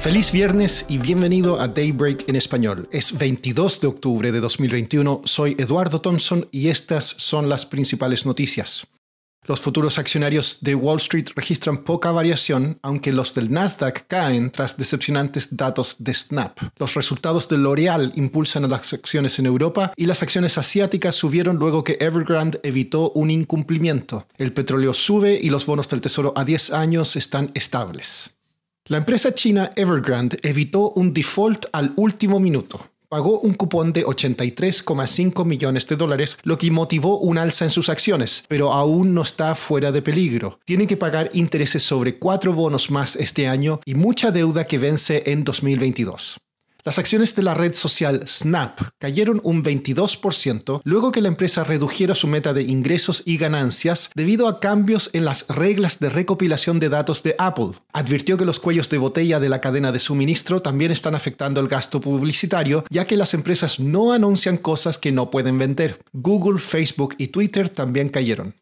Feliz viernes y bienvenido a Daybreak en español. Es 22 de octubre de 2021, soy Eduardo Thompson y estas son las principales noticias. Los futuros accionarios de Wall Street registran poca variación, aunque los del Nasdaq caen tras decepcionantes datos de Snap. Los resultados de L'Oreal impulsan a las acciones en Europa y las acciones asiáticas subieron luego que Evergrande evitó un incumplimiento. El petróleo sube y los bonos del Tesoro a 10 años están estables. La empresa china Evergrande evitó un default al último minuto pagó un cupón de 83,5 millones de dólares, lo que motivó un alza en sus acciones, pero aún no está fuera de peligro. Tiene que pagar intereses sobre cuatro bonos más este año y mucha deuda que vence en 2022. Las acciones de la red social Snap cayeron un 22% luego que la empresa redujera su meta de ingresos y ganancias debido a cambios en las reglas de recopilación de datos de Apple. Advirtió que los cuellos de botella de la cadena de suministro también están afectando el gasto publicitario, ya que las empresas no anuncian cosas que no pueden vender. Google, Facebook y Twitter también cayeron.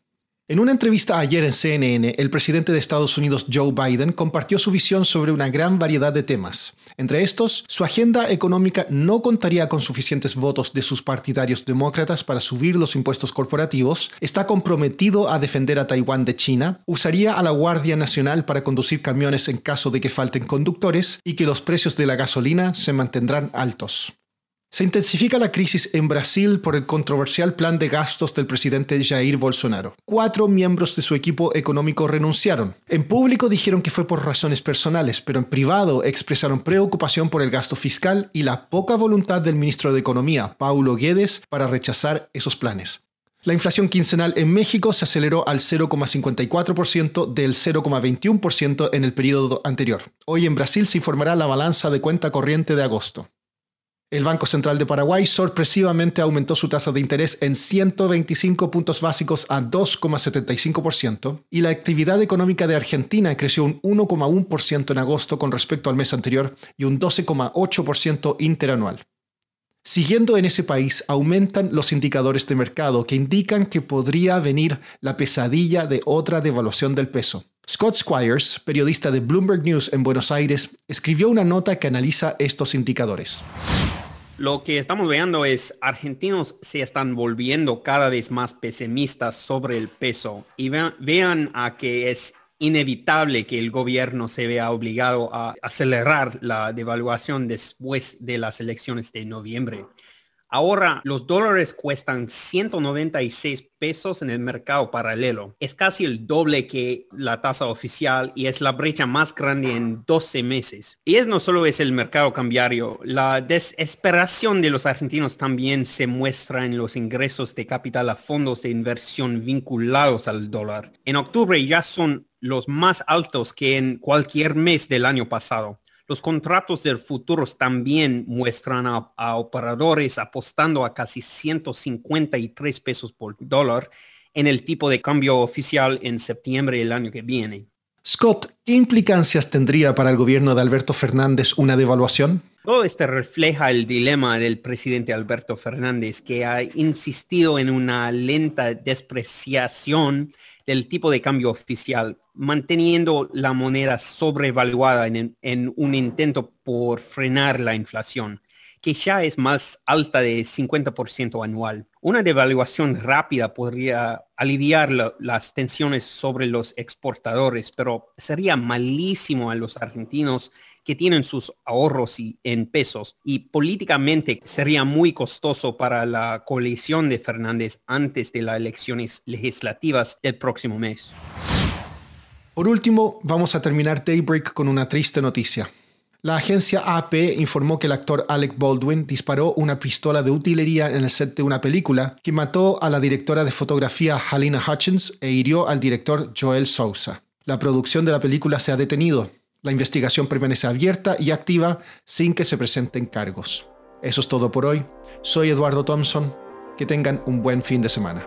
En una entrevista ayer en CNN, el presidente de Estados Unidos Joe Biden compartió su visión sobre una gran variedad de temas. Entre estos, su agenda económica no contaría con suficientes votos de sus partidarios demócratas para subir los impuestos corporativos, está comprometido a defender a Taiwán de China, usaría a la Guardia Nacional para conducir camiones en caso de que falten conductores y que los precios de la gasolina se mantendrán altos. Se intensifica la crisis en Brasil por el controversial plan de gastos del presidente Jair Bolsonaro. Cuatro miembros de su equipo económico renunciaron. En público dijeron que fue por razones personales, pero en privado expresaron preocupación por el gasto fiscal y la poca voluntad del ministro de Economía, Paulo Guedes, para rechazar esos planes. La inflación quincenal en México se aceleró al 0,54% del 0,21% en el periodo anterior. Hoy en Brasil se informará la balanza de cuenta corriente de agosto. El Banco Central de Paraguay sorpresivamente aumentó su tasa de interés en 125 puntos básicos a 2,75% y la actividad económica de Argentina creció un 1,1% en agosto con respecto al mes anterior y un 12,8% interanual. Siguiendo en ese país, aumentan los indicadores de mercado que indican que podría venir la pesadilla de otra devaluación del peso. Scott Squires, periodista de Bloomberg News en Buenos Aires, escribió una nota que analiza estos indicadores. Lo que estamos viendo es argentinos se están volviendo cada vez más pesimistas sobre el peso y vean, a que es inevitable que el gobierno se vea obligado a acelerar la devaluación después de las elecciones de noviembre. Ahora los dólares cuestan 196 pesos en el mercado paralelo. Es casi el doble que la tasa oficial y es la brecha más grande en 12 meses. Y es no solo es el mercado cambiario, la desesperación de los argentinos también se muestra en los ingresos de capital a fondos de inversión vinculados al dólar. En octubre ya son los más altos que en cualquier mes del año pasado. Los contratos del futuro también muestran a, operadores apostando a casi 153 pesos por dólar en el tipo de cambio oficial en septiembre del año que viene. Scott, ¿qué implicancias tendría para el gobierno de Alberto Fernández una devaluación? Todo esto refleja el dilema del presidente Alberto Fernández, que ha insistido en una lenta despreciación del tipo de cambio oficial, manteniendo la moneda sobrevaluada en, un intento por frenar la inflación, que ya es más alta de 50% anual. Una devaluación rápida podría aliviar las tensiones sobre los exportadores, pero sería malísimo a los argentinos que tienen sus ahorros y, en pesos y políticamente sería muy costoso para la coalición de Fernández antes de las elecciones legislativas del próximo mes. Por último, vamos a terminar Daybreak con una triste noticia. La agencia AP informó que el actor Alec Baldwin disparó una pistola de utilería en el set de una película que mató a la directora de fotografía Halina Hutchins e hirió al director Joel Sousa. La producción de la película se ha detenido. La investigación permanece abierta y activa sin que se presenten cargos. Eso es todo por hoy. Soy Eduardo Thompson. Que tengan un buen fin de semana.